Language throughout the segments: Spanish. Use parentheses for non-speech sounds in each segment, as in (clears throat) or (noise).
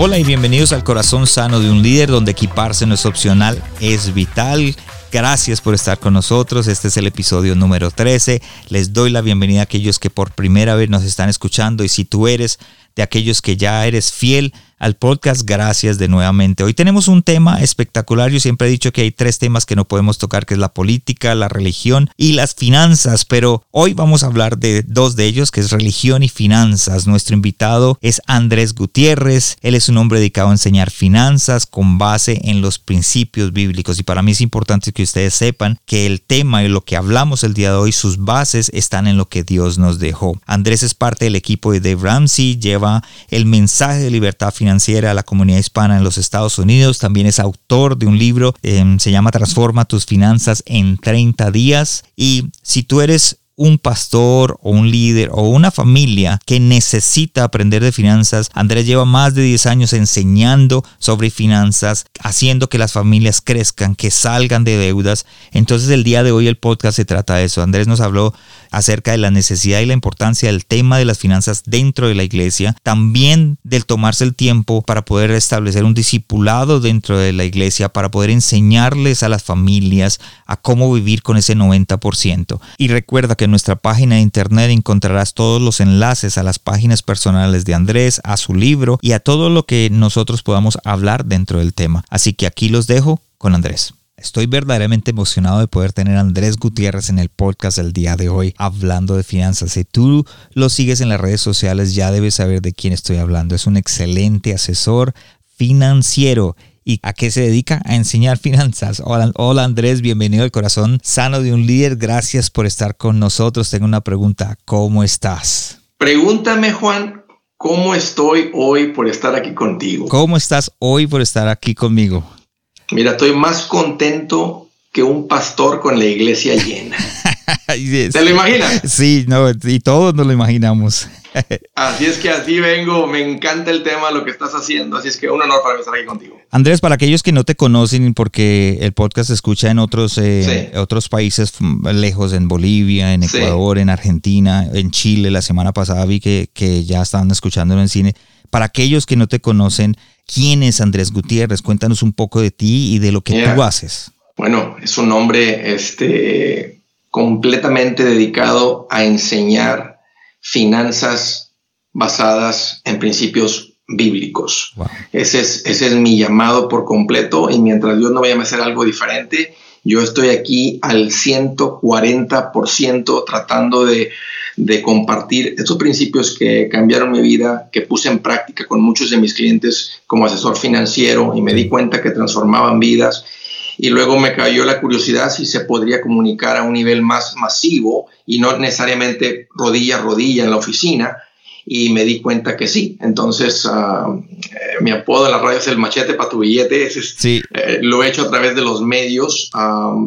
Hola y bienvenidos al corazón sano de un líder donde equiparse no es opcional, es vital. Gracias por estar con nosotros. Este es el episodio número 13. Les doy la bienvenida a aquellos que por primera vez nos están escuchando y si tú eres de aquellos que ya eres fiel al podcast. Gracias de nuevamente. Hoy tenemos un tema espectacular. Yo siempre he dicho que hay tres temas que no podemos tocar, que es la política, la religión y las finanzas, pero hoy vamos a hablar de dos de ellos, que es religión y finanzas. Nuestro invitado es Andrés Gutiérrez. Él es un hombre dedicado a enseñar finanzas con base en los principios bíblicos y para mí es importante que ustedes sepan que el tema y lo que hablamos el día de hoy, sus bases están en lo que Dios nos dejó. Andrés es parte del equipo de Dave Ramsey, lleva el mensaje de libertad financiera a la comunidad hispana en los Estados Unidos. También es autor de un libro, em, se llama Transforma tus finanzas en 30 días. Y si tú eres un pastor o un líder o una familia que necesita aprender de finanzas. Andrés lleva más de 10 años enseñando sobre finanzas, haciendo que las familias crezcan, que salgan de deudas. Entonces el día de hoy el podcast se trata de eso. Andrés nos habló acerca de la necesidad y la importancia del tema de las finanzas dentro de la iglesia, también del tomarse el tiempo para poder establecer un discipulado dentro de la iglesia, para poder enseñarles a las familias a cómo vivir con ese 90%. Y recuerda que nuestra página de internet encontrarás todos los enlaces a las páginas personales de Andrés, a su libro y a todo lo que nosotros podamos hablar dentro del tema. Así que aquí los dejo con Andrés. Estoy verdaderamente emocionado de poder tener a Andrés Gutiérrez en el podcast del día de hoy hablando de finanzas. Si tú lo sigues en las redes sociales ya debes saber de quién estoy hablando. Es un excelente asesor financiero. ¿Y a qué se dedica? A enseñar (laughs) finanzas. Hola, hola Andrés, bienvenido al corazón sano de un líder. Gracias por estar con nosotros. Tengo una pregunta. ¿Cómo estás? Pregúntame, Juan, ¿cómo estoy hoy por estar aquí contigo? ¿Cómo estás hoy por estar aquí conmigo? Mira, estoy más contento que un pastor con la iglesia llena. (laughs) (laughs) ¿Te lo imaginas? Sí, no, y todos nos lo imaginamos. (laughs) así es que así vengo, me encanta el tema, lo que estás haciendo, así es que un honor para mí estar aquí contigo. Andrés, para aquellos que no te conocen, porque el podcast se escucha en otros, eh, otros países lejos, en Bolivia, en Ecuador, en Argentina, en Chile, la semana pasada vi que, que ya estaban escuchándolo en cine. Para aquellos que no te conocen, ¿quién es Andrés Gutiérrez? Cuéntanos un poco de ti y de lo que tú haces. Bueno, es un hombre este, completamente dedicado a enseñar finanzas basadas en principios bíblicos. Ese, es, ese es mi llamado por completo y mientras Dios no vaya a hacer algo diferente, yo estoy aquí al 140% tratando de de compartir estos principios que cambiaron mi vida, que puse en práctica con muchos de mis clientes como asesor financiero y me di cuenta que transformaban vidas. Y luego me cayó la curiosidad si se podría comunicar a un nivel más masivo y no necesariamente rodilla a rodilla en la oficina. Y me di cuenta que sí. Entonces, uh, mi apodo en la radio es el machete para tu billete. sí. Eh, lo he hecho a través de los medios.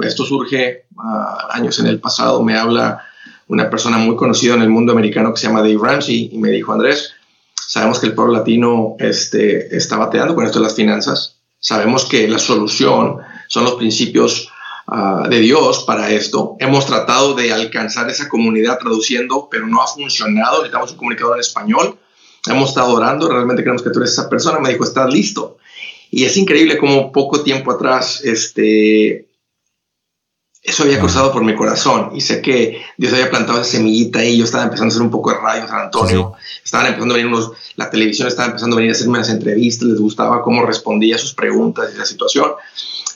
esto surge años en el pasado. Me habla una persona muy conocida en el mundo americano que se llama Dave Ramsey y me dijo, Andrés, sabemos que el pueblo latino este, está bateando con esto de las finanzas, sabemos que la solución son los principios ah, de Dios para esto. Hemos tratado de alcanzar esa comunidad traduciendo, pero no ha funcionado. Necesitamos un comunicador en español. Hemos estado orando, realmente creemos que tú eres esa persona. Me dijo, estás listo. Y es increíble como poco tiempo atrás este, eso había cruzado por mi corazón y sé que Dios había plantado esa semillita ahí. Yo estaba empezando a hacer un poco de radio San Antonio. Estaban empezando a venir unos, la televisión estaba empezando a venir a hacerme las entrevistas. Les gustaba cómo respondía a sus preguntas y la situación.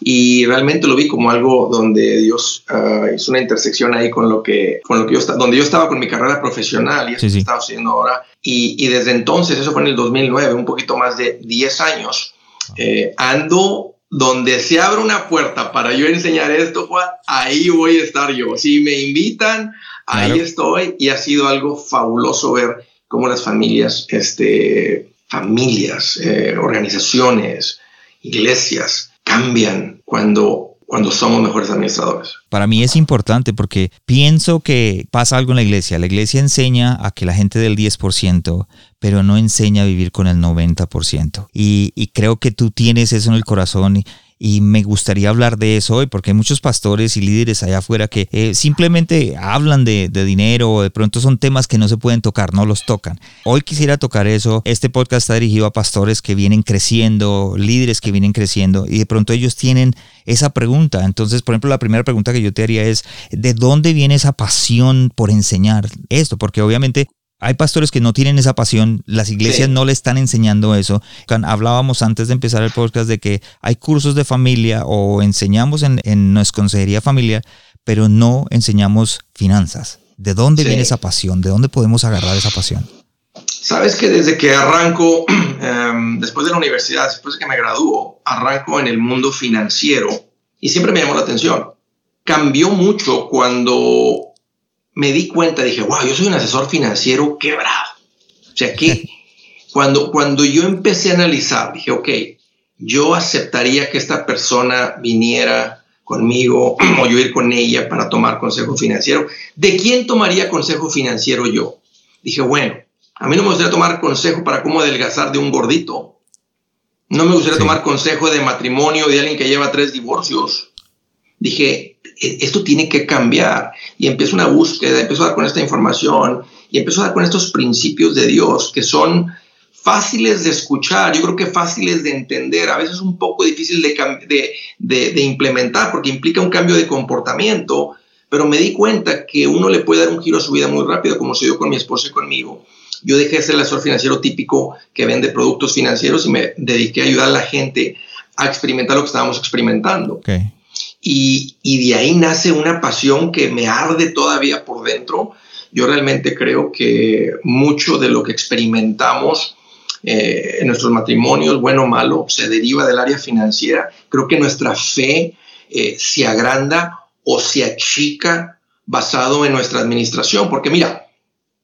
Y realmente lo vi como algo donde Dios uh, hizo una intersección ahí con lo que, con lo que yo estaba, donde yo estaba con mi carrera profesional y eso que estaba haciendo ahora. Y, y, desde entonces, eso fue en el 2009, un poquito más de 10 años, eh, ando donde se abre una puerta para yo enseñar esto, Juan, ahí voy a estar yo. Si me invitan, ahí estoy y ha sido algo fabuloso ver cómo las familias, este, familias, eh, organizaciones, iglesias cambian cuando cuando somos mejores administradores. Para mí es importante porque pienso que pasa algo en la iglesia. La iglesia enseña a que la gente del 10%, pero no enseña a vivir con el 90%. Y, y creo que tú tienes eso en el corazón me gustaría hablar de eso hoy porque hay muchos pastores y líderes allá afuera que eh, simplemente hablan de, dinero o de pronto son temas que no se pueden tocar, no los tocan. Hoy quisiera tocar eso. Este podcast está dirigido a pastores que vienen creciendo, líderes que vienen creciendo y de pronto ellos tienen esa pregunta. Entonces, por ejemplo, la primera pregunta que yo te haría es, ¿de dónde viene esa pasión por enseñar esto? Porque obviamente hay pastores que no tienen esa pasión, las iglesias no le están enseñando eso. Hablábamos antes de empezar el podcast de que hay cursos de familia o enseñamos en, nuestra consejería familiar, pero no enseñamos finanzas. ¿De dónde viene esa pasión? ¿De dónde podemos agarrar esa pasión? Sabes que desde que arranco, (clears throat) em, después de la universidad, después de que me graduó, arranco en el mundo financiero y siempre me llamó la atención. Cambió mucho cuando me di cuenta, dije, wow, yo soy un asesor financiero quebrado. O sea, que cuando, cuando yo empecé a analizar, dije, ok, yo aceptaría que esta persona viniera conmigo (clears throat) o yo ir con ella para tomar consejo financiero. ¿De quién tomaría consejo financiero yo? Dije, bueno, a mí no me gustaría tomar consejo para cómo adelgazar de un gordito. No me gustaría tomar consejo de matrimonio de alguien que lleva tres divorcios. Dije, esto tiene que cambiar. Y empiezo una búsqueda, empiezo a dar con esta información y empiezo a dar con estos principios de Dios que son fáciles de escuchar, yo creo que fáciles de entender, a veces un poco difícil de, de, implementar porque implica un cambio de comportamiento, pero me di cuenta que uno le puede dar un giro a su vida muy rápido, como se dio con mi esposa y conmigo. Yo dejé de ser el asesor financiero típico que vende productos financieros y me dediqué a ayudar a la gente a experimentar lo que estábamos experimentando. Okay. Y, de ahí nace una pasión que me arde todavía por dentro. Yo realmente creo que mucho de lo que experimentamos eh, en nuestros matrimonios, bueno o malo, se deriva del área financiera. Creo que nuestra fe eh, se agranda o se achica basado en nuestra administración. Porque mira,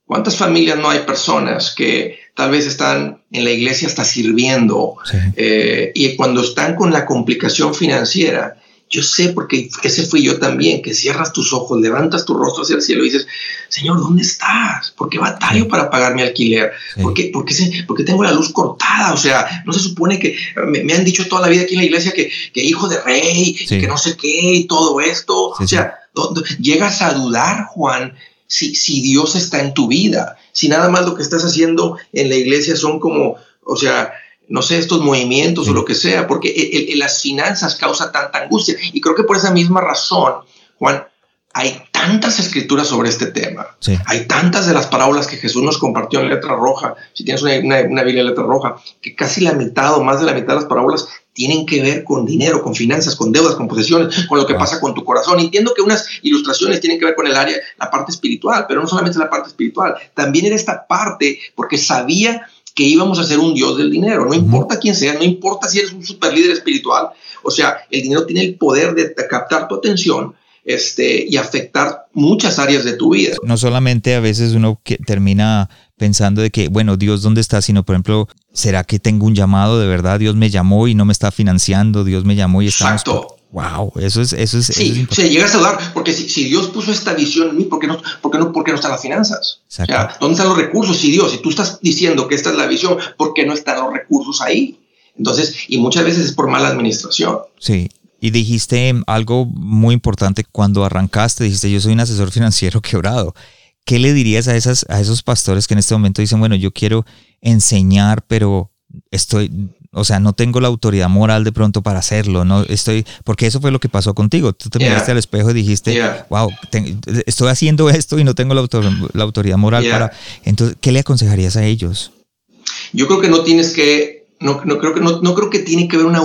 ¿cuántas familias no hay personas que tal vez están en la iglesia hasta sirviendo eh, y cuando están con la complicación financiera, yo sé porque ese fui yo también, que cierras tus ojos, levantas tu rostro hacia el cielo y dices, Señor, ¿dónde estás? ¿Por qué batallo para pagar mi alquiler? ¿Por, qué, tengo la luz cortada? O sea, no se supone que me, han dicho toda la vida aquí en la iglesia que, hijo de rey, que no sé qué y todo esto. o sea, llegas a dudar, Juan, si, si Dios está en tu vida, si nada más lo que estás haciendo en la iglesia son como, o sea, no sé, estos movimientos o lo que sea, porque las finanzas causa tanta angustia. Y creo que por esa misma razón, Juan, hay tantas escrituras sobre este tema. Hay tantas de las parábolas que Jesús nos compartió en letra roja. Si tienes una, una, Biblia en letra roja, que casi la mitad o más de la mitad de las parábolas tienen que ver con dinero, con finanzas, con deudas, con posesiones, con lo que pasa con tu corazón. Entiendo que unas ilustraciones tienen que ver con el área, la parte espiritual, pero no solamente la parte espiritual, también era esta parte, porque sabía que íbamos a ser un dios del dinero, no importa quién sea, no importa si eres un super líder espiritual, o sea, el dinero tiene el poder de captar tu atención este, y afectar muchas áreas de tu vida. No solamente a veces uno que termina pensando de que, bueno, Dios, ¿dónde está? Sino, por ejemplo, ¿será que tengo un llamado de verdad? Dios me llamó y no me está financiando, Dios me llamó y estamos... Exacto. Wow, eso es, eso es. Sí, o sea, llegas a dudar, porque si, Dios puso esta visión en mí, ¿por qué no, por qué no, por qué no están las finanzas? O sea, ¿dónde están los recursos? Si Dios, si tú estás diciendo que esta es la visión, ¿por qué no están los recursos ahí? Entonces, y muchas veces es por mala administración. Sí, y dijiste algo muy importante cuando arrancaste, dijiste, yo soy un asesor financiero (laughs) quebrado. ¿Qué le dirías a, esas, a esos pastores que en este momento dicen, bueno, yo quiero enseñar, pero estoy, o sea, no tengo la autoridad moral de pronto para hacerlo, no estoy, porque eso fue lo que pasó contigo. Tú te miraste al espejo y dijiste, wow, estoy haciendo esto y no tengo la, la autoridad moral para. Entonces, ¿qué le aconsejarías a ellos? Yo creo que no tienes que, no, no creo que no, no, creo que tiene que haber una,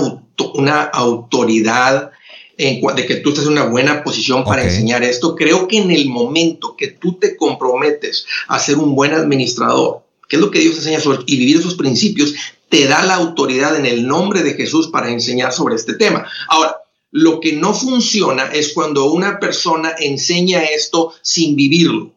una autoridad en, de que tú estás en una buena posición para enseñar esto. Creo que en el momento que tú te comprometes a ser un buen administrador, que es lo que Dios enseña y vivir esos principios, te da la autoridad en el nombre de Jesús para enseñar sobre este tema. Ahora, lo que no funciona es cuando una persona enseña esto sin vivirlo.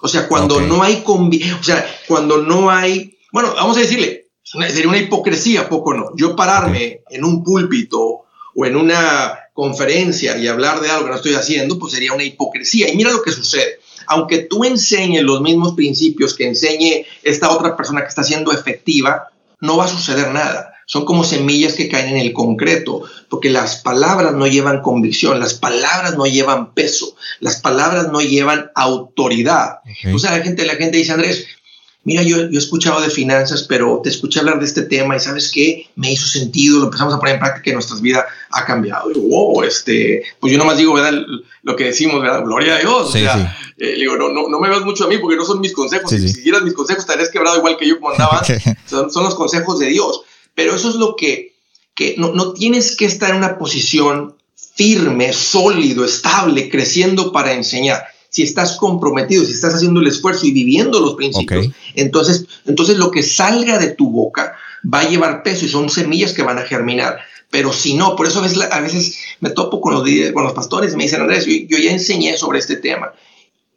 O sea, cuando no hay, o sea, cuando no hay, bueno, vamos a decirle, sería una hipocresía, poco no. Yo pararme en un púlpito o en una conferencia y hablar de algo que no estoy haciendo, pues sería una hipocresía. Y mira lo que sucede. Aunque tú enseñes los mismos principios que enseñe esta otra persona que está siendo efectiva, no va a suceder nada. Son como semillas que caen en el concreto, porque las palabras no llevan convicción, las palabras no llevan peso, las palabras no llevan autoridad. O sea, la gente, la gente dice, Andrés, mira, yo, yo, he escuchado de finanzas, pero te escuché hablar de este tema y sabes qué, me hizo sentido, lo empezamos a poner en práctica y nuestras vidas ha cambiado. Y, wow, este, pues yo nomás digo, ¿verdad? Lo que decimos, ¿verdad? Gloria a Dios. o sea, eh, digo, no, no, no, me veas mucho a mí porque no son mis consejos. si siguieras mis consejos, estarías quebrado igual que yo como andaba. (laughs) son, son, los consejos de Dios. Pero eso es lo que, que no, no tienes que estar en una posición firme, sólido, estable, creciendo para enseñar si estás comprometido, si estás haciendo el esfuerzo y viviendo los principios, entonces, entonces lo que salga de tu boca va a llevar peso y son semillas que van a germinar. Pero si no, por eso a veces, a veces me topo con los, con los pastores y me dicen, Andrés, yo, ya enseñé sobre este tema.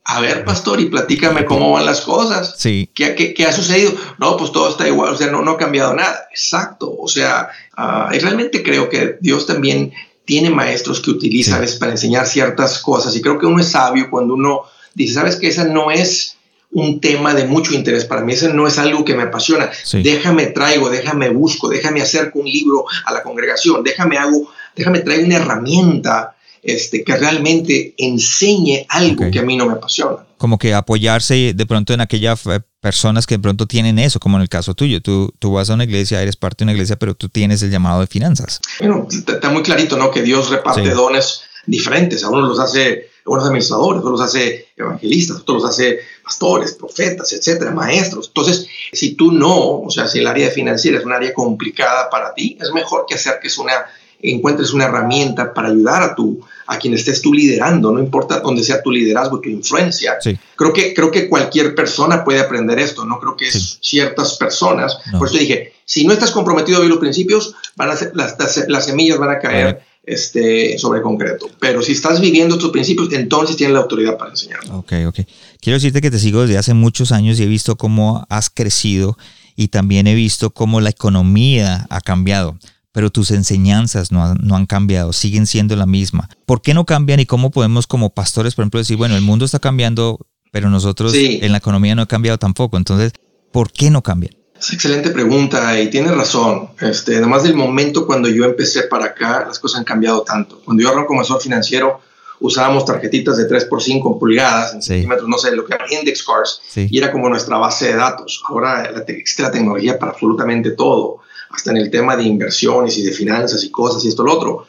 A ver, pastor, y platícame cómo van las cosas. Sí. ¿Qué, qué, qué ha sucedido? No, pues todo está igual, o sea, no, no ha cambiado nada. Exacto. O sea, uh, realmente creo que Dios también tiene maestros que utiliza para enseñar ciertas cosas. Y creo que uno es sabio cuando uno dice, sabes que esa no es un tema de mucho interés para mí, ese no es algo que me apasiona, déjame traigo, déjame busco, déjame acerco un libro a la congregación, déjame hago, déjame traigo una herramienta este, que realmente enseñe algo que a mí no me apasiona. Como que apoyarse de pronto en aquellas eh, personas que de pronto tienen eso, como en el caso tuyo. Tú, tú vas a una iglesia, eres parte de una iglesia, pero tú tienes el llamado de finanzas. Bueno, está muy clarito, ¿no? Que Dios reparte dones diferentes. A unos los hace unos administradores, otros los hace evangelistas, otros los hace pastores, profetas, etcétera, maestros. Entonces, si tú no, o sea, si el área financiera es un área complicada para ti, es mejor que acerques una encuentres una herramienta para ayudar a tu a quien estés tú liderando, no importa dónde sea tu liderazgo, tu influencia. Creo, que, creo que cualquier persona puede aprender esto, no creo que es ciertas personas. Por eso dije, si no estás comprometido a ver los principios, van a ser, las, las, semillas van a caer este, sobre concreto. Pero si estás viviendo tus principios, entonces tienes la autoridad para enseñar. Ok, ok. Quiero decirte que te sigo desde hace muchos años y he visto cómo has crecido y también he visto cómo la economía ha cambiado pero tus enseñanzas no, han cambiado, siguen siendo la misma. ¿Por qué no cambian y cómo podemos como pastores, por ejemplo, decir, bueno, el mundo está cambiando, pero nosotros en la economía no ha cambiado tampoco? Entonces, ¿por qué no cambian? Es excelente pregunta y tienes razón. Este, además del momento cuando yo empecé para acá, las cosas han cambiado tanto. Cuando yo arranco como asesor financiero, usábamos tarjetitas de 3 por 5 pulgadas, en centímetros, no sé, lo que eran index cards, y era como nuestra base de datos. Ahora existe la tecnología para absolutamente todo hasta en el tema de inversiones y de finanzas y cosas y esto lo otro.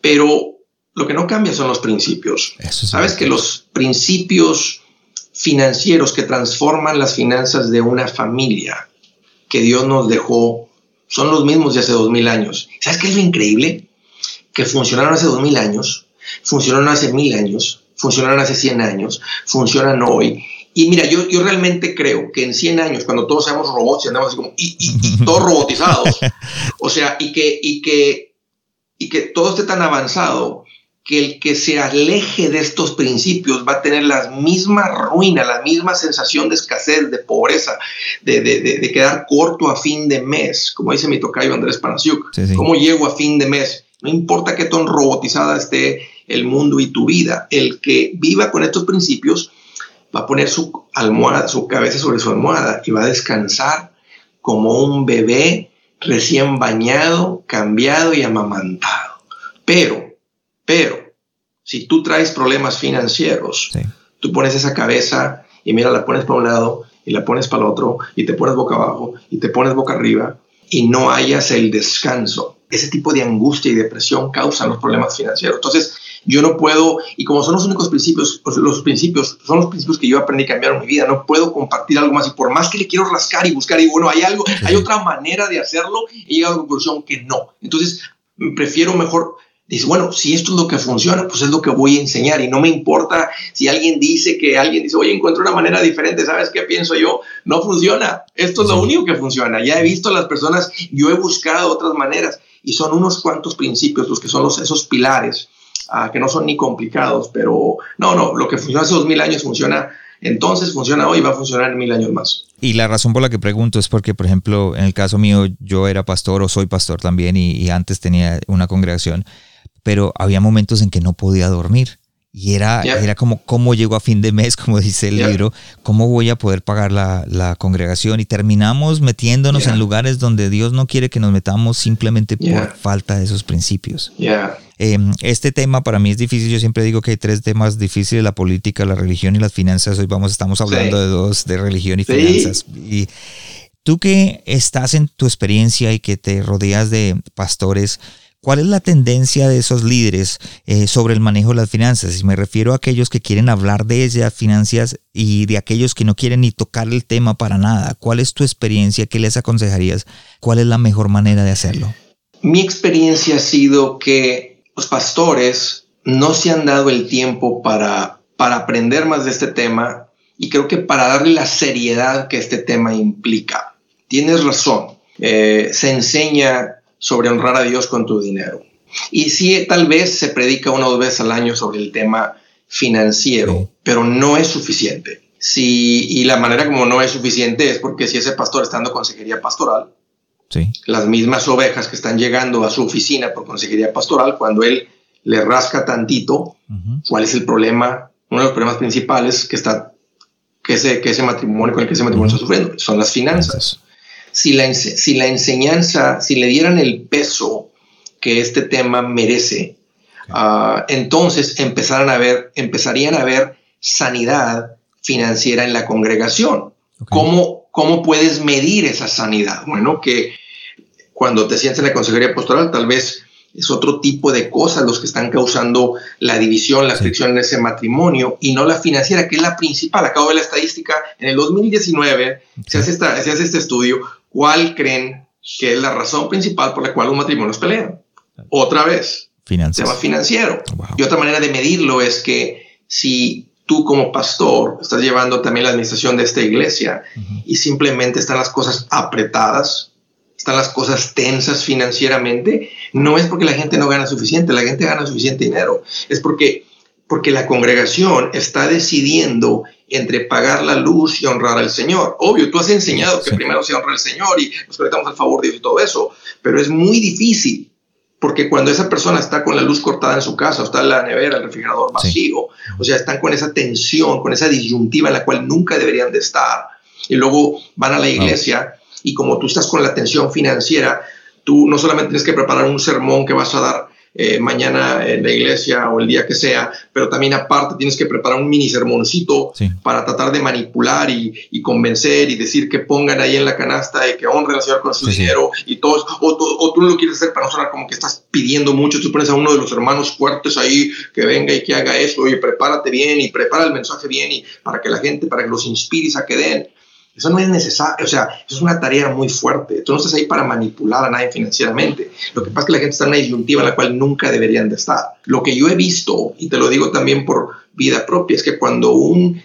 Pero lo que no cambia son los principios. Sabes que los principios financieros que transforman las finanzas de una familia que Dios nos dejó son los mismos de hace dos mil años. ¿Sabes qué es lo increíble? Que funcionaron hace dos mil años, funcionaron hace mil años, funcionaron hace cien años, funcionan hoy y mira, yo, yo realmente creo que en 100 años, cuando todos seamos robots y andamos así como, y, (laughs) todos robotizados, o sea, y que, y, que, y que todo esté tan avanzado, que el que se aleje de estos principios va a tener la misma ruina, la misma sensación de escasez, de pobreza, de, de, de, quedar corto a fin de mes, como dice mi tocayo Andrés Panasiuk. ¿Cómo llego a fin de mes? No importa qué tan robotizada esté el mundo y tu vida, el que viva con estos principios va a poner su almohada, su cabeza sobre su almohada y va a descansar como un bebé recién bañado, cambiado y amamantado. Pero, pero, si tú traes problemas financieros, tú pones esa cabeza y mira, la pones para un lado y la pones para el otro y te pones boca abajo y te pones boca arriba y no hayas el descanso. Ese tipo de angustia y depresión causan los problemas financieros. Entonces, yo no puedo, y como son los únicos principios, los principios, son los principios que yo aprendí a cambiar en mi vida, no puedo compartir algo más. Y por más que le quiero rascar y buscar, y bueno, hay algo, hay otra manera de hacerlo, he llegado a la conclusión que no. Entonces, prefiero mejor dice, bueno, si esto es lo que funciona, pues es lo que voy a enseñar y no me importa si alguien dice que alguien dice, oye, encuentro una manera diferente, ¿sabes qué pienso yo? No funciona, esto es lo único que funciona. Ya he visto a las personas, yo he buscado otras maneras y son unos cuantos principios los que son los, esos pilares que no son ni complicados, pero no, no, lo que funcionó hace dos mil años funciona entonces, funciona hoy y va a funcionar mil años más. Y la razón por la que pregunto es porque, por ejemplo, en el caso mío, yo era pastor o soy pastor también y, antes tenía una congregación, pero había momentos en que no podía dormir. Y era, era como, ¿cómo llego a fin de mes? (laughs) Como dice el libro, ¿cómo voy a poder pagar la, congregación? Y terminamos metiéndonos en lugares donde Dios no quiere que nos metamos simplemente por falta de esos principios. Em, este tema para mí es difícil. Yo siempre digo que hay tres temas difíciles: la política, la religión y las finanzas. Hoy vamos, estamos hablando de dos, de religión y finanzas. Y tú que estás en tu experiencia y que te rodeas de pastores, ¿Cuál es la tendencia de esos líderes eh, sobre el manejo de las finanzas? Y me refiero a aquellos que quieren hablar de esas finanzas y de aquellos que no quieren ni tocar el tema para nada. ¿Cuál es tu experiencia? ¿Qué les aconsejarías? ¿Cuál es la mejor manera de hacerlo? Mi experiencia ha sido que los pastores no se han dado el tiempo para, para aprender más de este tema y creo que para darle la seriedad que este tema implica. Tienes razón, eh, se enseña sobre honrar a Dios con tu dinero. Y sí, tal vez se predica una o dos veces al año sobre el tema financiero, pero no es suficiente. Si, y la manera como no es suficiente es porque si ese pastor está dando consejería pastoral, las mismas ovejas que están llegando a su oficina por consejería pastoral, cuando él le rasca tantito, ¿cuál es el problema? Uno de los problemas principales que está que ese, que ese matrimonio con el que ese matrimonio está sufriendo son las finanzas. Si la, si la enseñanza, si le dieran el peso que este tema merece, ah, entonces empezaran a ver, empezarían a ver sanidad financiera en la congregación. ¿Cómo, ¿Cómo puedes medir esa sanidad? Bueno, que cuando te sientes en la consejería pastoral, tal vez es otro tipo de cosas los que están causando la división, la fricción en ese matrimonio y no la financiera, que es la principal. Acabo de ver la estadística, en el 2019 se, hace esta, se hace este estudio, ¿cuál creen que es la razón principal por la cual los matrimonios pelean? Otra vez, Finanzas. tema financiero. Y otra manera de medirlo es que si tú como pastor estás llevando también la administración de esta iglesia y simplemente están las cosas apretadas, están las cosas tensas financieramente, no es porque la gente no gana suficiente, la gente gana suficiente dinero, es porque, porque la congregación está decidiendo entre pagar la luz y honrar al Señor. Obvio, tú has enseñado que primero se honra al Señor y nos conectamos al favor de Dios y todo eso, pero es muy difícil porque cuando esa persona está con la luz cortada en su casa, o está en la nevera, el refrigerador vacío, o sea, están con esa tensión, con esa disyuntiva en la cual nunca deberían de estar. Y luego van a la iglesia y como tú estás con la tensión financiera, tú no solamente tienes que preparar un sermón que vas a dar eh, mañana en la iglesia o el día que sea, pero también aparte tienes que preparar un mini sermoncito para tratar de manipular y, convencer y decir que pongan ahí en la canasta y que honren al Señor con su dinero y todo o, tú no lo quieres hacer para no sonar como que estás pidiendo mucho, tú pones a uno de los hermanos fuertes ahí que venga y que haga eso y prepárate bien y prepara el mensaje bien y para que la gente, para que los inspires a que den. Eso no es necesario, o sea, es una tarea muy fuerte. Tú no estás ahí para manipular a nadie financieramente. Lo que pasa es que la gente está en una disyuntiva en la cual nunca deberían de estar. Lo que yo he visto, y te lo digo también por vida propia, es que cuando un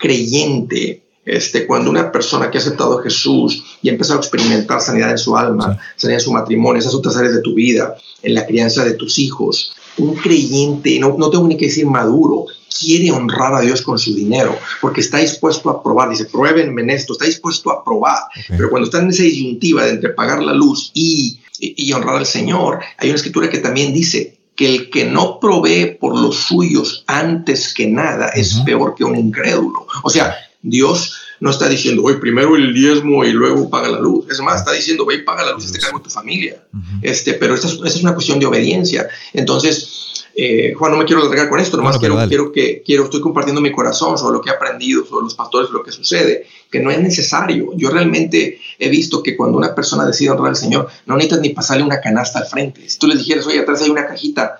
creyente, este, cuando una persona que ha aceptado a Jesús y ha empezado a experimentar sanidad en su alma, sanidad en su matrimonio, esas otras áreas de tu vida, en la crianza de tus hijos, un creyente, no, no tengo ni que decir maduro, quiere honrar a Dios con su dinero, porque está dispuesto a probar, dice, pruébenme en esto, está dispuesto a probar, pero cuando está en esa disyuntiva de entre pagar la luz y, y, honrar al Señor, hay una escritura que también dice que el que no provee por los suyos antes que nada es peor que un incrédulo. O sea, Dios no está diciendo, hoy primero el diezmo y luego paga la luz. Es más, está diciendo, ve y paga la luz, este cargo de tu familia. este, pero esta es, es, una cuestión de obediencia. Entonces, eh, Juan, no me quiero alargar con esto, nomás quiero, quiero que quiero, estoy compartiendo mi corazón sobre lo que he aprendido, sobre los pastores, lo que sucede, que no es necesario. Yo realmente he visto que cuando una persona decide honrar al Señor, no necesitas ni pasarle una canasta al frente. Si tú les dijeras, oye, atrás hay una cajita,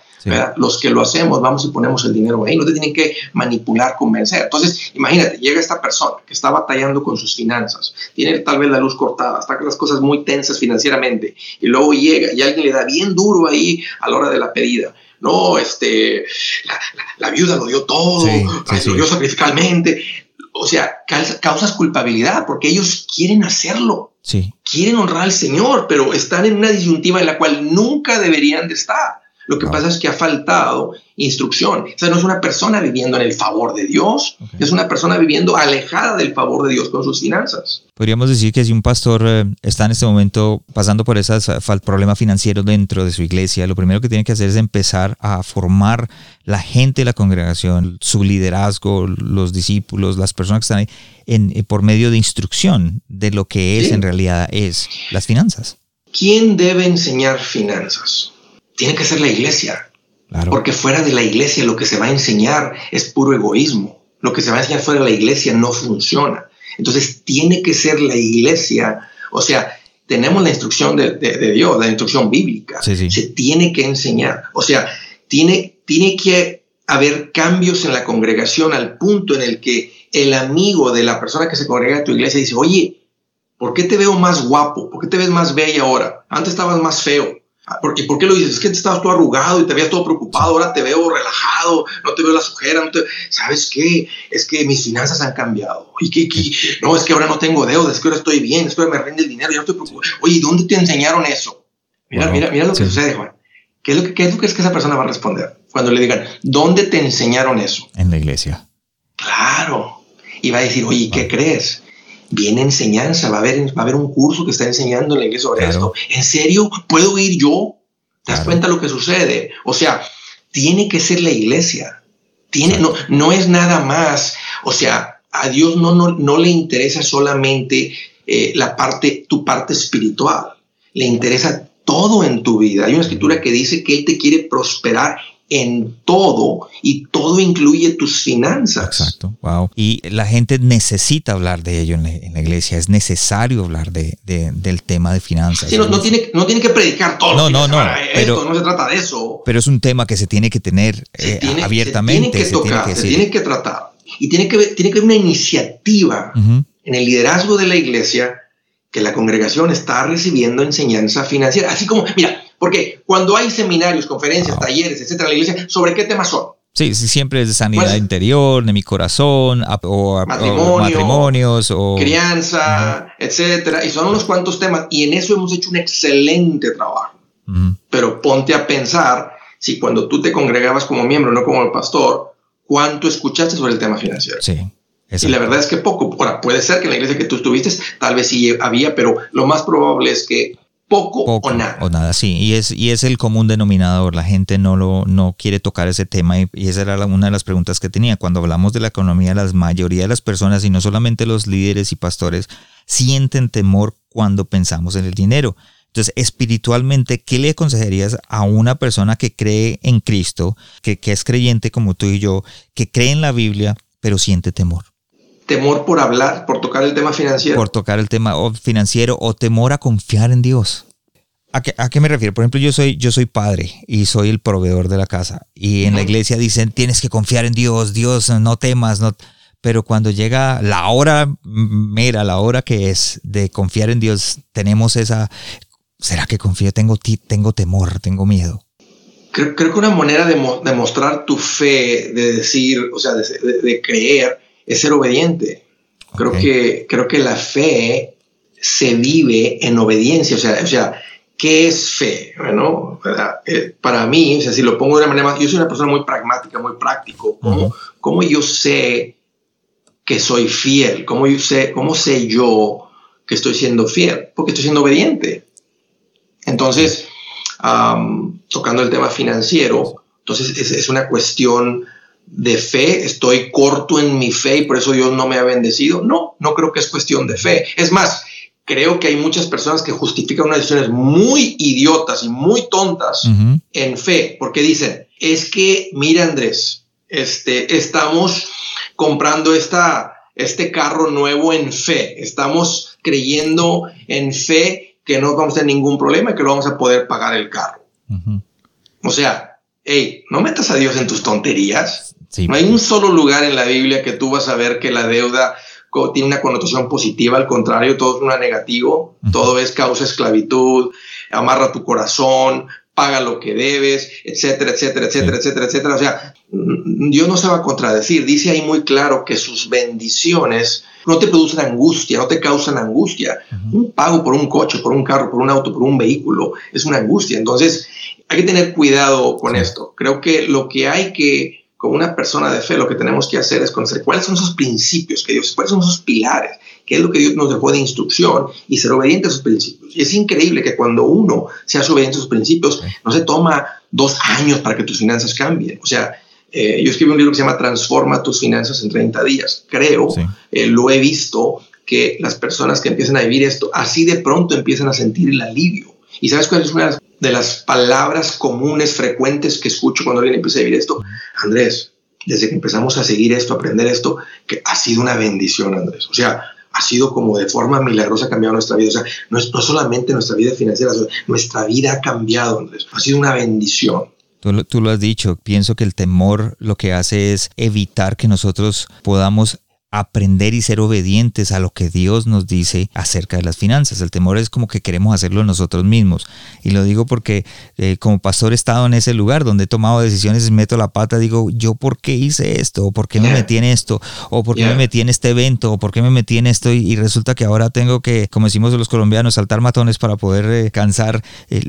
los que lo hacemos, vamos y ponemos el dinero ahí, no te tienen que manipular, convencer. Entonces, imagínate, llega esta persona que está batallando con sus finanzas, tiene tal vez la luz cortada, está con las cosas muy tensas financieramente, y luego llega y alguien le da bien duro ahí a la hora de la pedida no, este, la, viuda lo dio todo, lo dio sacrificalmente. O sea, causas culpabilidad porque ellos quieren hacerlo. Quieren honrar al Señor, pero están en una disyuntiva en la cual nunca deberían de estar. Lo que pasa es que ha faltado instrucción. O sea, no es una persona viviendo en el favor de Dios, es una persona viviendo alejada del favor de Dios con sus finanzas. Podríamos decir que si un pastor eh, está en este momento pasando por esos problemas financieros dentro de su iglesia, lo primero que tiene que hacer es empezar a formar la gente de la congregación, su liderazgo, los discípulos, las personas que están ahí, en, eh, por medio de instrucción de lo que es en realidad es las finanzas. ¿Quién debe enseñar finanzas? Tiene que ser la iglesia. Porque fuera de la iglesia lo que se va a enseñar es puro egoísmo. Lo que se va a enseñar fuera de la iglesia no funciona. Entonces tiene que ser la iglesia, o sea, tenemos la instrucción de, Dios, la instrucción bíblica. Se tiene que enseñar. O sea, tiene, tiene que haber cambios en la congregación al punto en el que el amigo de la persona que se congrega en tu iglesia dice, oye, ¿por qué te veo más guapo? ¿Por qué te ves más bella ahora? Antes estabas más feo. Ah, ¿Por qué, ¿Por qué lo dices? Es que estabas todo arrugado y te veías todo preocupado, ahora te veo relajado, no te veo las ojeras, no te... ¿sabes qué? Es que mis finanzas han cambiado. ¿Y qué, No, es que ahora no tengo deudas, es que ahora estoy bien, es que ahora me rinde el dinero, ya no estoy preocupado. Oye, ¿dónde te enseñaron eso? Mira, mira, mira lo que sucede, Juan. ¿Qué es, lo que, ¿Qué es lo que es que esa persona va a responder cuando le digan, ¿dónde te enseñaron eso? En la iglesia. Claro. Y va a decir, oye, ¿qué crees? Viene enseñanza, va a haber, va a haber un curso que está enseñando en la iglesia sobre esto. ¿En serio? ¿Puedo ir yo? ¿Te das cuenta lo que sucede? O sea, tiene que ser la iglesia. Tiene, no, no es nada más. O sea, a Dios no, no, no le interesa solamente eh, la parte, tu parte espiritual. Le interesa todo en tu vida. Hay una escritura que dice que Él te quiere prosperar en todo y todo incluye tus finanzas. Exacto, wow. Y la gente necesita hablar de ello en la, iglesia, es necesario hablar de, del tema de finanzas. Sí, no, tiene, no tiene que predicar todo. No, no, no. Pero, no se trata de eso. Pero es un tema que se tiene que tener eh, abiertamente. Se tiene que tocar, se tiene que, tratar. Y tiene que, tiene que haber una iniciativa en el liderazgo de la iglesia que la congregación está recibiendo enseñanza financiera. Así como, mira, porque cuando hay seminarios, conferencias, talleres, etcétera, en la iglesia, ¿sobre qué temas son? Sí, sí, siempre es de sanidad pues, interior, de mi corazón, o, matrimonios, o crianza, etcétera. Y son unos cuantos temas. Y en eso hemos hecho un excelente trabajo. Pero ponte a pensar si cuando tú te congregabas como miembro, no como el pastor, ¿cuánto escuchaste sobre el tema financiero? Sí. Y la verdad es que poco. Ahora, puede ser que en la iglesia que tú estuviste, tal vez sí había, pero lo más probable es que poco, o nada. O nada, sí. Y es, y es el común denominador. La gente no, lo, no quiere tocar ese tema y, esa era una de las preguntas que tenía. Cuando hablamos de la economía, la mayoría de las personas, y no solamente los líderes y pastores, sienten temor cuando pensamos en el dinero. Entonces, espiritualmente, ¿qué le aconsejarías a una persona que cree en Cristo, que, que es creyente como tú y yo, que cree en la Biblia, pero siente temor? Temor por hablar, por tocar el tema financiero. Por tocar el tema financiero o temor a confiar en Dios. ¿A qué, ¿A qué, me refiero? Por ejemplo, yo soy, yo soy padre y soy el proveedor de la casa. Y en la iglesia dicen, tienes que confiar en Dios, Dios, no temas. No. Pero cuando llega la hora, mira, la hora que es de confiar en Dios, tenemos esa, ¿será que confío? Tengo, tengo temor, tengo miedo. Creo, creo que una manera de, de, mostrar tu fe, de decir, o sea, de, de creer, es ser obediente. Creo, que, creo que la fe se vive en obediencia. O sea, o sea ¿qué es fe? Bueno, eh, para mí, o sea, si lo pongo de una manera más, yo soy una persona muy pragmática, muy práctico. ¿Cómo, yo sé que soy fiel? ¿Cómo, yo sé, ¿Cómo sé yo que estoy siendo fiel? Porque estoy siendo obediente. Entonces, tocando el tema financiero, entonces es, es una cuestión de fe, estoy corto en mi fe y por eso Dios no me ha bendecido. No, no creo que es cuestión de fe. Es más, creo que hay muchas personas que justifican unas decisiones muy idiotas y muy tontas en fe, porque dicen, es que, mira Andrés, este, estamos comprando esta, este carro nuevo en fe, estamos creyendo en fe que no vamos a tener ningún problema y que lo vamos a poder pagar el carro. O sea, hey, no metas a Dios en tus tonterías. No hay un solo lugar en la Biblia que tú vas a ver que la deuda tiene una connotación positiva, al contrario, todo es una negativo, todo es causa esclavitud, amarra tu corazón, paga lo que debes, etcétera, etcétera, etcétera, etcétera, etcétera. O sea, Dios no se va a contradecir, dice ahí muy claro que sus bendiciones no te producen angustia, no te causan angustia. Un pago por un coche, por un carro, por un auto, por un vehículo, es una angustia. Entonces, hay que tener cuidado con esto. Creo que lo que hay que, como una persona de fe, lo que tenemos que hacer es conocer cuáles son esos principios que Dios, cuáles son esos pilares, qué es lo que Dios nos dejó de instrucción y ser obediente a esos principios. Y es increíble que cuando uno se hace obediente a esos principios, no se toma dos años para que tus finanzas cambien. O sea, eh, yo escribí un libro que se llama Transforma tus finanzas en 30 días. Creo, eh, lo he visto, que las personas que empiezan a vivir esto, así de pronto empiezan a sentir el alivio. ¿Y sabes cuál es una de las palabras comunes, frecuentes que escucho cuando alguien empieza a vivir esto? Andrés, desde que empezamos a seguir esto, a aprender esto, que ha sido una bendición, Andrés. O sea, ha sido como de forma milagrosa cambiado nuestra vida. O sea, no es no solamente nuestra vida financiera, nuestra vida ha cambiado, Andrés. Ha sido una bendición. Tú, lo has dicho, pienso que el temor lo que hace es evitar que nosotros podamos aprender y ser obedientes a lo que Dios nos dice acerca de las finanzas. El temor es como que queremos hacerlo nosotros mismos. Y lo digo porque eh, como pastor he estado en ese lugar donde he tomado decisiones y meto la pata, digo, ¿yo por qué hice esto? ¿O por qué me metí en esto? ¿O por qué me metí en este evento? ¿O por qué me metí en esto? Y, resulta que ahora tengo que, como decimos los colombianos, saltar matones para poder eh, cansar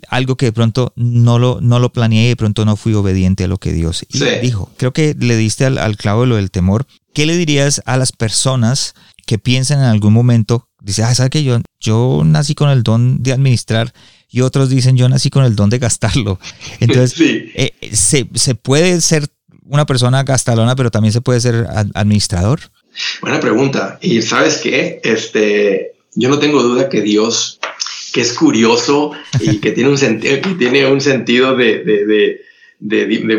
algo que de pronto no lo, no lo planeé y de pronto no fui obediente a lo que Dios dijo. Creo que le diste al, al clavo lo del temor ¿qué le dirías a las personas que piensan en algún momento, dice, ah, ¿sabes que yo, yo nací con el don de administrar y otros dicen, yo nací con el don de gastarlo? (laughs) Entonces, eh, se, se, puede ser una persona gastalona, pero también se puede ser administrador? Buena pregunta. Y sabes qué, este, yo no tengo duda que Dios, que es curioso y que tiene un, sentido, que tiene un sentido de, de de,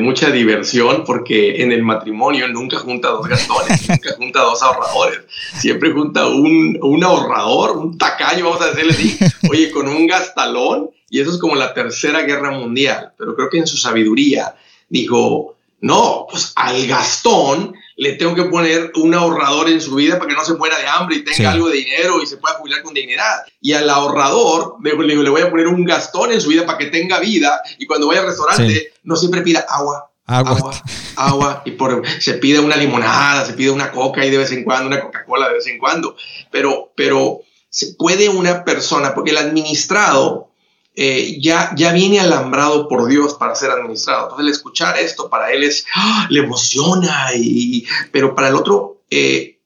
mucha diversión porque en el matrimonio nunca junta dos gastones, (laughs) nunca junta dos ahorradores, siempre junta un, un ahorrador, un tacaño, vamos a decirle así, (laughs) oye, con un gastalón, y eso es como la tercera guerra mundial, pero creo que en su sabiduría dijo, no, pues al gastón le tengo que poner un ahorrador en su vida para que no se muera de hambre y tenga algo de dinero y se pueda jubilar con dignidad. Y al ahorrador le, le, voy a poner un gastón en su vida para que tenga vida y cuando vaya al restaurante no siempre pida agua. Agua, agua, y por, se pide una limonada, se pide una coca y de vez en cuando, una Coca-Cola de vez en cuando, pero, pero se puede una persona, porque el administrado eh, ya, ya viene alambrado por Dios para ser administrado. Entonces, el escuchar esto para él es, ¡ah! le emociona, y, pero para el otro, eh,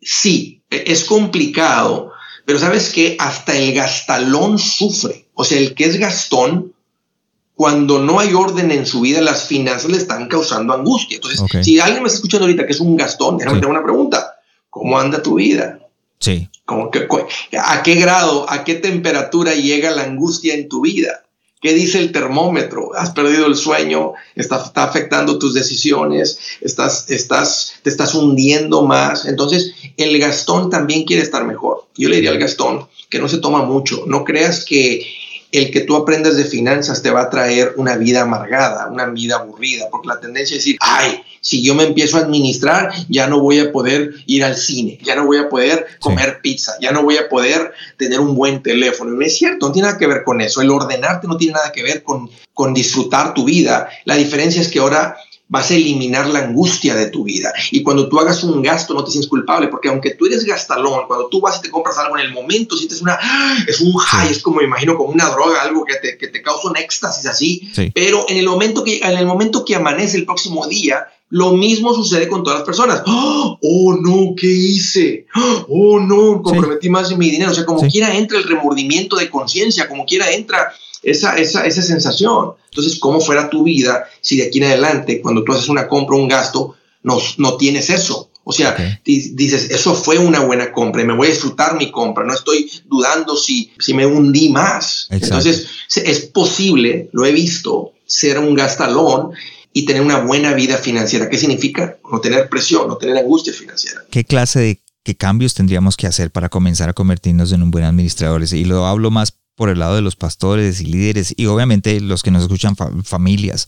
sí, e, es complicado, pero sabes que hasta el gastalón sufre. O sea, el que es gastón, cuando no hay orden en su vida, las finanzas le están causando angustia. Entonces, si alguien me está escuchando ahorita que es un gastón, déjame tener una pregunta. ¿Cómo anda tu vida? Sí. Que, ¿A qué grado, a qué temperatura llega la angustia en tu vida? ¿Qué dice el termómetro? ¿Has perdido el sueño? ¿Está, afectando tus decisiones? ¿Estás, estás, ¿Te estás hundiendo más? Entonces, el Gastón también quiere estar mejor. Yo le diría al Gastón que no se toma mucho. No creas que el que tú aprendas de finanzas te va a traer una vida amargada, una vida aburrida, porque la tendencia es decir, ay, si yo me empiezo a administrar, ya no voy a poder ir al cine, ya no voy a poder comer pizza, ya no voy a poder tener un buen teléfono. No es cierto, no tiene nada que ver con eso. El ordenarte no tiene nada que ver con, con disfrutar tu vida. La diferencia es que ahora vas a eliminar la angustia de tu vida. Y cuando tú hagas un gasto, no te sientes culpable, porque aunque tú eres gastalón, cuando tú vas y te compras algo en el momento, sientes una, es un high, es como, me imagino, como una droga, algo que te, que te causa un éxtasis así. Pero en el, momento que, en el momento que amanece el próximo día, lo mismo sucede con todas las personas. Oh, no, ¿qué hice? Oh, no, comprometí más de mi dinero. O sea, como quiera entra el remordimiento de conciencia, como quiera entra esa, esa, esa sensación. Entonces, ¿cómo fuera tu vida si de aquí en adelante, cuando tú haces una compra, un gasto, no, no tienes eso? O sea, dices, eso fue una buena compra y me voy a disfrutar mi compra, no estoy dudando si, si me hundí más. Entonces, es posible, lo he visto, ser un gastalón y tener una buena vida financiera. ¿Qué significa? No tener presión, no tener angustia financiera. ¿Qué clase de qué cambios tendríamos que hacer para comenzar a convertirnos en un buen administrador? Y lo hablo más por el lado de los pastores y líderes y obviamente los que nos escuchan familias?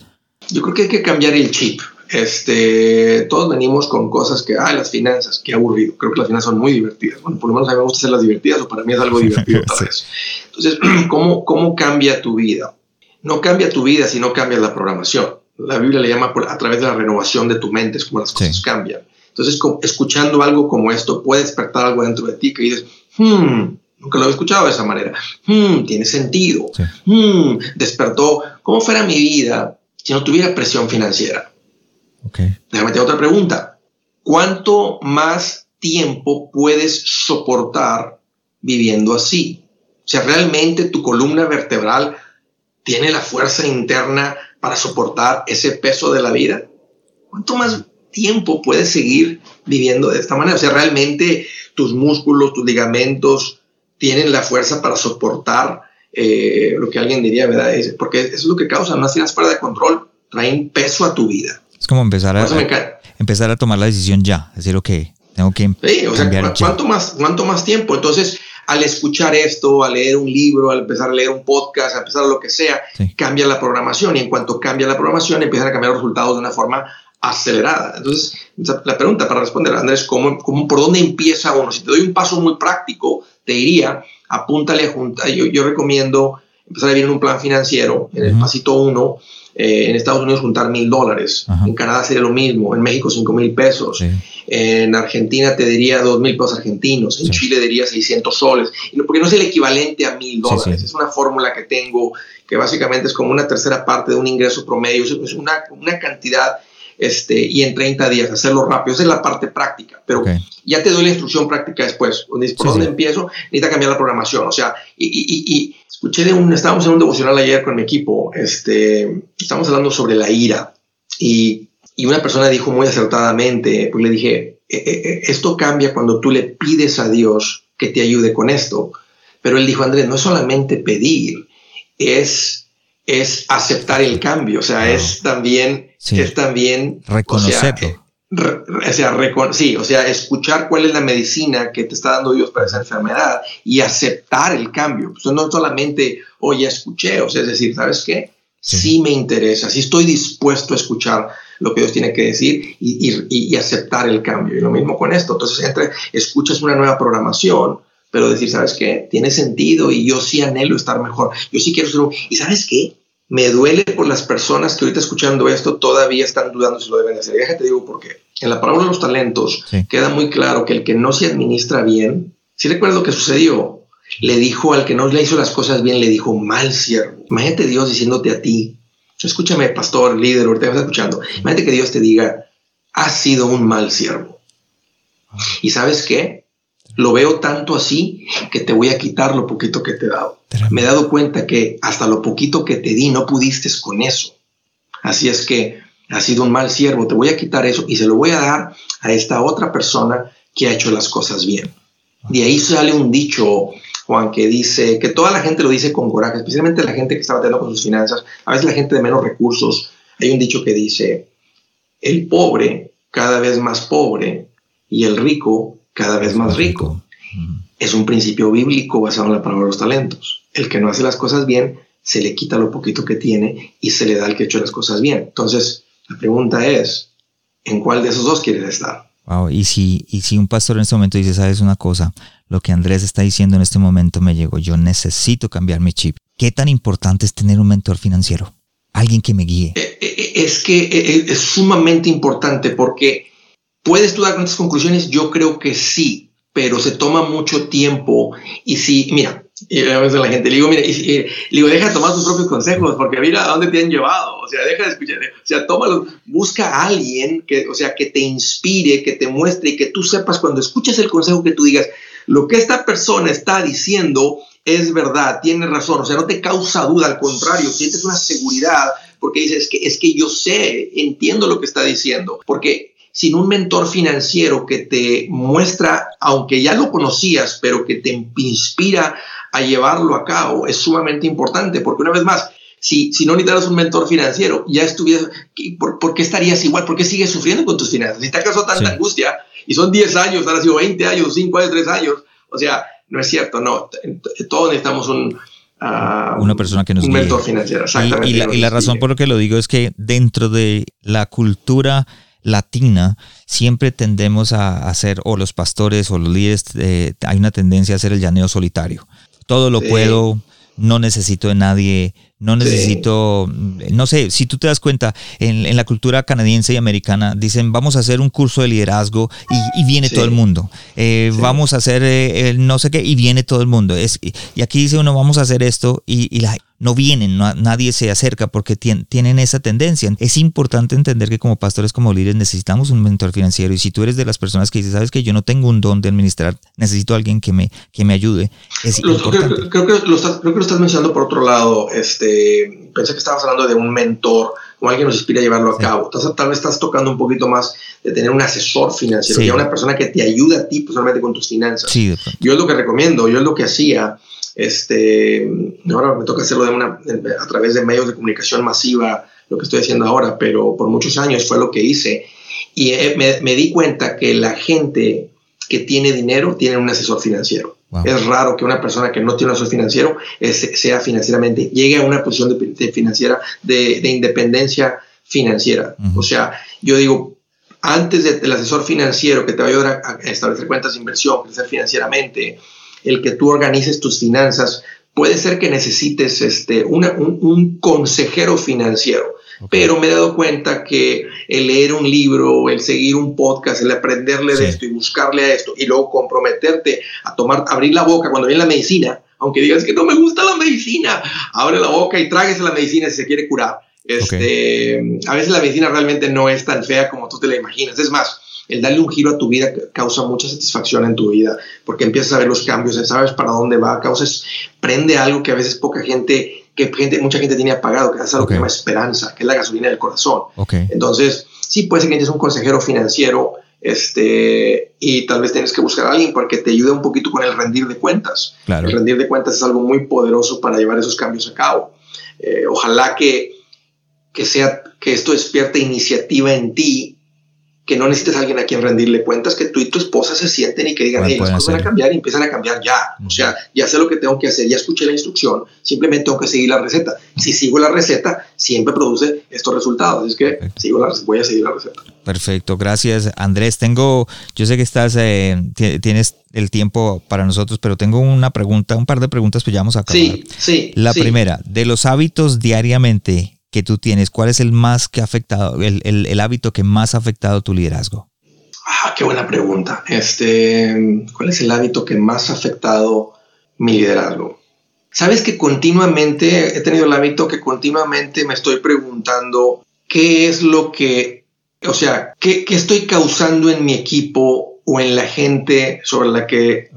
Yo creo que hay que cambiar el chip. Este, todos venimos con cosas que, ah, las finanzas, qué aburrido. Creo que las finanzas son muy divertidas. Bueno, por lo menos a mí me gusta hacerlas divertidas o para mí es algo (laughs) divertido tal vez. Entonces, (clears throat) ¿cómo, ¿cómo cambia tu vida? No cambia tu vida si no cambias la programación. La Biblia le llama por, a través de la renovación de tu mente, es como las cosas cambian. Entonces, escuchando algo como esto puede despertar algo dentro de ti que dices, hmm, Nunca lo había escuchado de esa manera. Hmm, tiene sentido. Hmm, despertó. ¿Cómo fuera mi vida si no tuviera presión financiera? Okay. Déjame te otra pregunta. ¿Cuánto más tiempo puedes soportar viviendo así? O sea, realmente tu columna vertebral tiene la fuerza interna para soportar ese peso de la vida. ¿Cuánto más tiempo puedes seguir viviendo de esta manera? O sea, realmente tus músculos, tus ligamentos tienen la fuerza para soportar eh, lo que alguien diría, ¿verdad? porque eso es lo que causa unas ideas fuera de control, traen peso a tu vida. Es como empezar a, empezar a tomar la decisión ya, decir, ok, tengo que sí, o sea, ¿cuánto, más, ¿cuánto más tiempo? Entonces, al escuchar esto, al leer un libro, al empezar a leer un podcast, a empezar a lo que sea, cambia la programación y en cuanto cambia la programación empiezan a cambiar los resultados de una forma acelerada. Entonces, la pregunta para responder, Andrés, ¿cómo, cómo, por dónde empieza uno? Si te doy un paso muy práctico, te diría, apúntale a junta. Yo, yo recomiendo empezar a vivir en un plan financiero, en el pasito uno, eh, en Estados Unidos juntar mil dólares, en Canadá sería lo mismo, en México cinco mil pesos, en Argentina te diría dos mil pesos argentinos, en Chile diría 600 soles, porque no es el equivalente a mil dólares, es una fórmula que tengo que básicamente es como una tercera parte de un ingreso promedio, es una, una cantidad este, y en 30 días, hacerlo rápido. Esa es la parte práctica, pero ya te doy la instrucción práctica después. ¿Por dónde empiezo? Necesita cambiar la programación. O sea, y, y, y, escuché de un, estábamos en un devocional ayer con mi equipo, este, estábamos hablando sobre la ira y, y una persona dijo muy acertadamente, pues le dije, e, e, e, esto cambia cuando tú le pides a Dios que te ayude con esto. Pero él dijo, Andrés, no es solamente pedir, es es aceptar el cambio, o sea, es también, es también reconocerlo. O sea, sí, o sea, escuchar cuál es la medicina que te está dando Dios para esa enfermedad y aceptar el cambio. Pues no solamente, oye, escuché, o sea, es decir, ¿sabes qué? Sí. me interesa, sí estoy dispuesto a escuchar lo que Dios tiene que decir y, y, y aceptar el cambio. Y lo mismo con esto. Entonces, entre, escuchas una nueva programación, pero decir, ¿sabes qué? Tiene sentido y yo sí anhelo estar mejor. Yo sí quiero ser un... ¿Y sabes qué? Me duele por las personas que ahorita escuchando esto todavía están dudando si lo deben hacer. Déjate digo por qué. En la palabra de los talentos queda muy claro que el que no se administra bien, si recuerdo que sucedió, le dijo al que no le hizo las cosas bien, le dijo mal siervo. Imagínate Dios diciéndote a ti, escúchame pastor, líder, ahorita me estás escuchando, imagínate que Dios te diga, has sido un mal siervo. ¿Y sabes qué? Lo veo tanto así que te voy a quitar lo poquito que te he dado. Me he dado cuenta que hasta lo poquito que te di no pudiste con eso. Así es que has sido un mal siervo, te voy a quitar eso y se lo voy a dar a esta otra persona que ha hecho las cosas bien. De ahí sale un dicho, Juan, que dice, que toda la gente lo dice con coraje, especialmente la gente que está batallando con sus finanzas, a veces la gente de menos recursos. Hay un dicho que dice, el pobre cada vez más pobre y el rico cada vez más rico. Es un principio bíblico basado en la palabra de los talentos. El que no hace las cosas bien, se le quita lo poquito que tiene y se le da al que ha hecho las cosas bien. Entonces, la pregunta es, ¿en cuál de esos dos quieres estar? Wow, y si, y si un pastor en este momento dice, sabes una cosa, lo que Andrés está diciendo en este momento me llegó, yo necesito cambiar mi chip. ¿Qué tan importante es tener un mentor financiero? Alguien que me guíe. Eh, eh, es que eh, es sumamente importante porque ¿Puedes tú dar estas conclusiones? Yo creo que sí, pero se toma mucho tiempo. Y si, mira, y a veces la gente le digo, mira, y, digo, deja de tomar tus propios consejos, porque mira a dónde te han llevado. O sea, deja de escuchar, o sea, tómalo, busca a alguien que, o sea, que te inspire, que te muestre y que tú sepas cuando escuches el consejo que tú digas, lo que esta persona está diciendo es verdad, tiene razón, o sea, no te causa duda, al contrario, sientes una seguridad porque dices que es que yo sé, entiendo lo que está diciendo, porque sin un mentor financiero que te muestra, aunque ya lo conocías, pero que te inspira a llevarlo a cabo, es sumamente importante, porque una vez más, si, si no necesitas un mentor financiero, ya estuvieras, ¿por, qué estarías igual? ¿Por qué sigues sufriendo con tus finanzas? Si te acaso tanta angustia, y son 10 años, ahora sido 20 años, 5 años, 3 años, o sea, no es cierto, no, todos necesitamos un, uh, una persona que nos un mentor financiero. Exactamente. Y, la, y la razón por lo que lo digo es que dentro de la cultura latina, siempre tendemos a hacer, o los pastores o los líderes, eh, hay una tendencia a hacer el llaneo solitario. Todo lo puedo, no necesito de nadie, No necesito, no sé, si tú te das cuenta, en, la cultura canadiense y americana dicen, vamos a hacer un curso de liderazgo y, viene todo el mundo. Eh, vamos a hacer eh, no sé qué y viene todo el mundo. Es, y aquí dice uno, vamos a hacer esto y, y la, no vienen, nadie se acerca porque tienen esa tendencia. Es importante entender que como pastores, como líderes, necesitamos un mentor financiero. Y si tú eres de las personas que dices, sabes que yo no tengo un don de administrar, necesito a alguien que me, que me ayude. Es creo, que lo estás, creo que lo estás mencionando por otro lado. Este, pensé que estabas hablando de un mentor o alguien nos inspira a llevarlo a cabo. tal vez estás tocando un poquito más de tener un asesor financiero, sí. una persona que te ayude a ti personalmente con tus finanzas. yo es lo que recomiendo, yo es lo que hacía este, ahora me toca hacerlo de una, a través de medios de comunicación masiva, lo que estoy haciendo ahora, pero por muchos años fue lo que hice. Y me, di cuenta que la gente que tiene dinero tiene un asesor financiero. Es raro que una persona que no tiene un asesor financiero sea financieramente, llegue a una posición de, financiera de, independencia financiera. O sea, yo digo, antes del asesor financiero que te va a ayudar a, a establecer cuentas de inversión, crecer financieramente, el que tú organices tus finanzas. Puede ser que necesites este, un, consejero financiero, pero me he dado cuenta que el leer un libro, el seguir un podcast, el aprenderle de esto y buscarle a esto y luego comprometerte a tomar, abrir la boca cuando viene la medicina, aunque digas que no me gusta la medicina, abre la boca y tráguese la medicina si se quiere curar. Este, A veces la medicina realmente no es tan fea como tú te la imaginas. Es más, el darle un giro a tu vida causa mucha satisfacción en tu vida, porque empiezas a ver los cambios, sabes para dónde va, causas, prende algo que a veces poca gente, que gente, mucha gente tiene apagado, que es algo que se llama esperanza, que es la gasolina del corazón. Entonces, sí puede ser que necesites un consejero financiero, este, y tal vez tienes que buscar a alguien porque te ayude un poquito con el rendir de cuentas. El rendir de cuentas es algo muy poderoso para llevar esos cambios a cabo. Eh, ojalá que, que, sea, que esto despierte iniciativa en ti que no necesites a alguien a quien rendirle cuentas, que tú y tu esposa se sienten y que digan, hey, las cosas van a cambiar y empiezan a cambiar ya. O sea, ya sé lo que tengo que hacer, ya escuché la instrucción, simplemente tengo que seguir la receta. Si sigo la receta, siempre produce estos resultados. Es que sigo la, voy a seguir la receta. Perfecto, gracias Andrés. Tengo, yo sé que estás, eh, tienes el tiempo para nosotros, pero tengo una pregunta, un par de preguntas, pues ya vamos a acabar. Sí, sí. La primera, de los hábitos diariamente que tú tienes, ¿cuál es el más que ha afectado, el, el, hábito que más ha afectado tu liderazgo? Ah, qué buena pregunta. Este, ¿cuál es el hábito que más ha afectado mi liderazgo? Sabes que continuamente he tenido el hábito que continuamente me estoy preguntando qué es lo que, o sea, qué, qué estoy causando en mi equipo o en la gente sobre la que,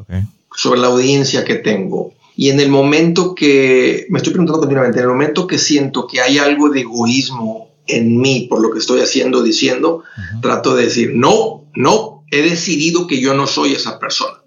sobre la audiencia que tengo. Y en el momento que, me estoy preguntando continuamente, en el momento que siento que hay algo de egoísmo en mí por lo que estoy haciendo, diciendo, trato de decir, no, no, he decidido que yo no soy esa persona.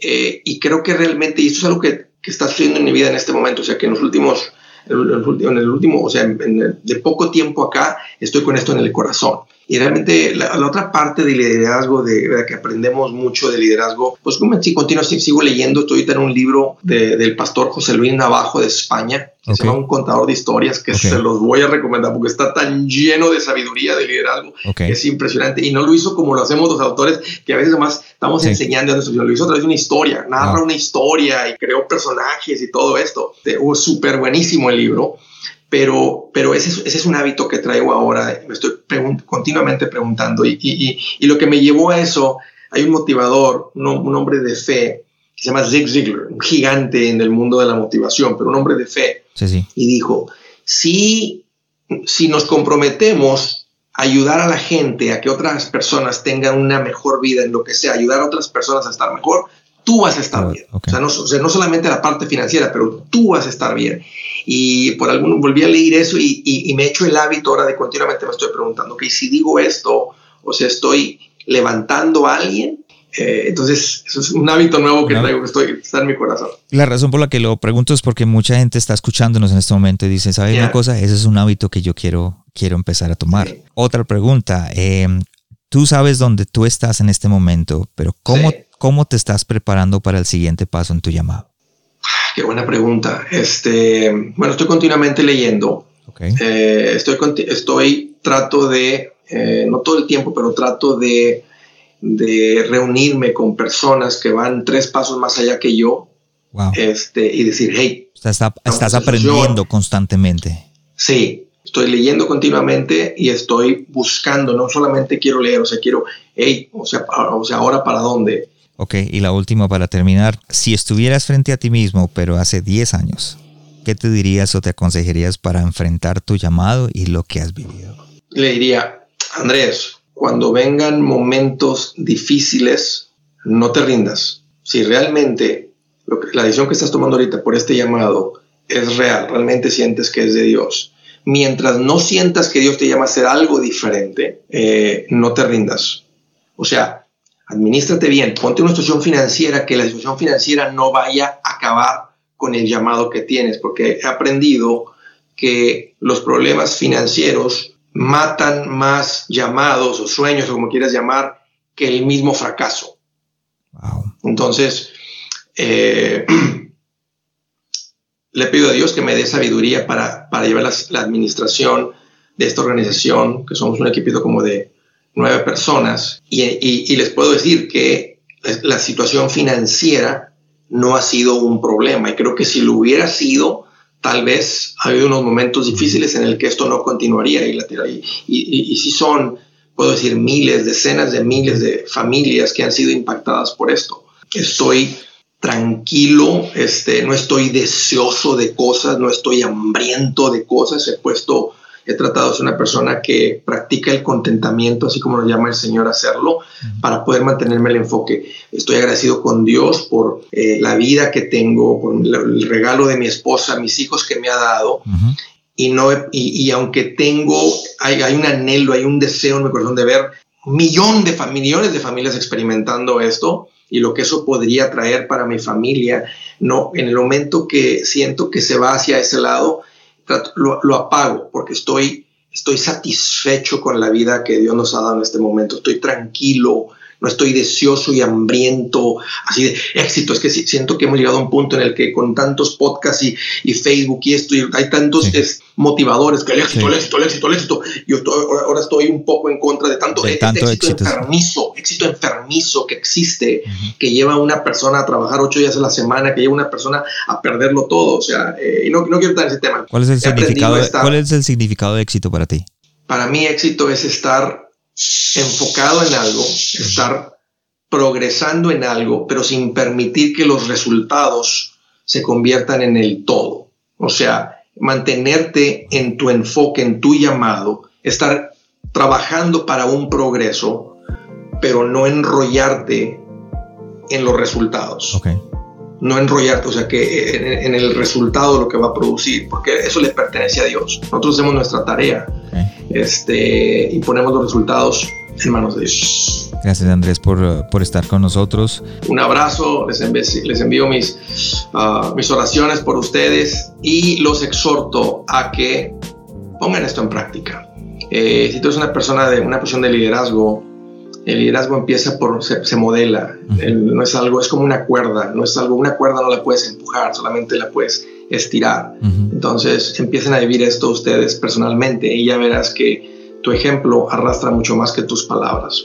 Eh, y creo que realmente, y esto es algo que, que, está sucediendo en mi vida en este momento, o sea, que en los últimos, en el, último, o sea, de poco tiempo acá, estoy con esto en el corazón. Y realmente la, otra parte del liderazgo, de, que aprendemos mucho de liderazgo, pues como si continuo, sigo leyendo, estoy ahorita en un libro del pastor José Luis Navajo de España, que se llama Un contador de historias, que se los voy a recomendar porque está tan lleno de sabiduría de liderazgo, que es impresionante. Y no lo hizo como lo hacemos los autores, que a veces además estamos enseñando a nuestros lo hizo a través de una historia, narra una historia y creó personajes y todo esto. Es súper buenísimo el libro pero, pero ese, es, ese es un hábito que traigo ahora, me estoy continuamente preguntando y, y, y, lo que me llevó a eso, hay un motivador, un, un, hombre de fe, que se llama Zig Ziglar, un gigante en el mundo de la motivación, pero un hombre de fe, sí, sí. y dijo, si, si nos comprometemos a ayudar a la gente a que otras personas tengan una mejor vida en lo que sea, ayudar a otras personas a estar mejor, tú vas a estar bien. O, sea, no, o, sea, no, solamente la parte financiera, pero tú vas a estar bien. Y por algún, volví a leer eso y, y, me he hecho el hábito ahora de continuamente me estoy preguntando, ok, si digo esto, o sea, estoy levantando a alguien, eh, entonces, eso es un hábito nuevo que traigo, que estoy, está en mi corazón. La razón por la que lo pregunto es porque mucha gente está escuchándonos en este momento y dice, ¿sabes una cosa? Ese es un hábito que yo quiero, quiero empezar a tomar. Otra pregunta, eh, tú sabes dónde tú estás en este momento, pero ¿cómo, ¿cómo te estás preparando para el siguiente paso en tu llamado? Qué buena pregunta. Este, bueno, estoy continuamente leyendo. Eh, estoy, estoy, trato de, eh, no todo el tiempo, pero trato de, de, reunirme con personas que van tres pasos más allá que yo este, y decir, hey. estás aprendiendo constantemente. Sí, estoy leyendo continuamente y estoy buscando, no solamente quiero leer, o sea, quiero, hey, o sea, o sea, ahora para dónde. Ok, y la última para terminar, si estuvieras frente a ti mismo, pero hace 10 años, ¿qué te dirías o te aconsejarías para enfrentar tu llamado y lo que has vivido? Le diría, Andrés, cuando vengan momentos difíciles, no te rindas. Si realmente la decisión que estás tomando ahorita por este llamado es real, realmente sientes que es de Dios, mientras no sientas que Dios te llama a hacer algo diferente, eh, no te rindas. O sea, administrate bien, ponte una situación financiera que la situación financiera no vaya a acabar con el llamado que tienes, porque he aprendido que los problemas financieros matan más llamados o sueños o como quieras llamar que el mismo fracaso. Entonces, eh, (clears throat) le pido a Dios que me dé sabiduría para, llevar la, administración de esta organización, que somos un equipo como de nueve personas, y, les puedo decir que la situación financiera no ha sido un problema, y creo que si lo hubiera sido, tal vez ha habido unos momentos difíciles en el que esto no continuaría, y, y, si son, puedo decir, miles, decenas de miles de familias que han sido impactadas por esto. Estoy tranquilo, este, no estoy deseoso de cosas, no estoy hambriento de cosas, he puesto, he tratado de ser una persona que practica el contentamiento, así como lo llama el Señor hacerlo, para poder mantenerme el enfoque. Estoy agradecido con Dios por eh, la vida que tengo, por el regalo de mi esposa, mis hijos que me ha dado. Y, no, y, aunque tengo, hay, hay un anhelo, hay un deseo en mi corazón de ver millón de millones de familias experimentando esto, y lo que eso podría traer para mi familia, no, en el momento que siento que se va hacia ese lado, lo, apago porque estoy, estoy satisfecho con la vida que Dios nos ha dado en este momento, estoy tranquilo, no estoy deseoso y hambriento, así de éxito. Es que siento que hemos llegado a un punto en el que con tantos podcasts y, Facebook y esto, hay tantos motivadores que el éxito, el éxito, el éxito, el éxito. Yo ahora estoy un poco en contra de tanto, de tanto éxito, enfermizo, éxito enfermizo que existe, que lleva a una persona a trabajar ocho días a la semana, que lleva a una persona a perderlo todo. O sea, eh, y no, no quiero estar en ese tema. ¿Cuál es el, significado, ¿Cuál es el significado de éxito para ti? Para mí éxito es estar enfocado en algo, estar progresando en algo, pero sin permitir que los resultados se conviertan en el todo. O sea, mantenerte en tu enfoque, en tu llamado, estar trabajando para un progreso, pero no enrollarte en los resultados. No enrollarte, o sea, que en, el resultado lo que va a producir, porque eso le pertenece a Dios. Nosotros hacemos nuestra tarea este, y ponemos los resultados en manos de Dios. Gracias Andrés por, por estar con nosotros. Un abrazo, les envío, les envío mis, uh, mis oraciones por ustedes y los exhorto a que pongan esto en práctica. Eh, si tú eres una persona de una posición de liderazgo, el liderazgo empieza por, se, se modela, no es algo, es como una cuerda, no es algo, una cuerda no la puedes empujar, solamente la puedes estirar. Entonces empiecen a vivir esto ustedes personalmente y ya verás que tu ejemplo arrastra mucho más que tus palabras.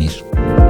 venir.